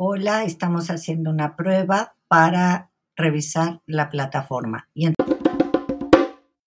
hola, estamos haciendo una prueba para revisar la plataforma. Y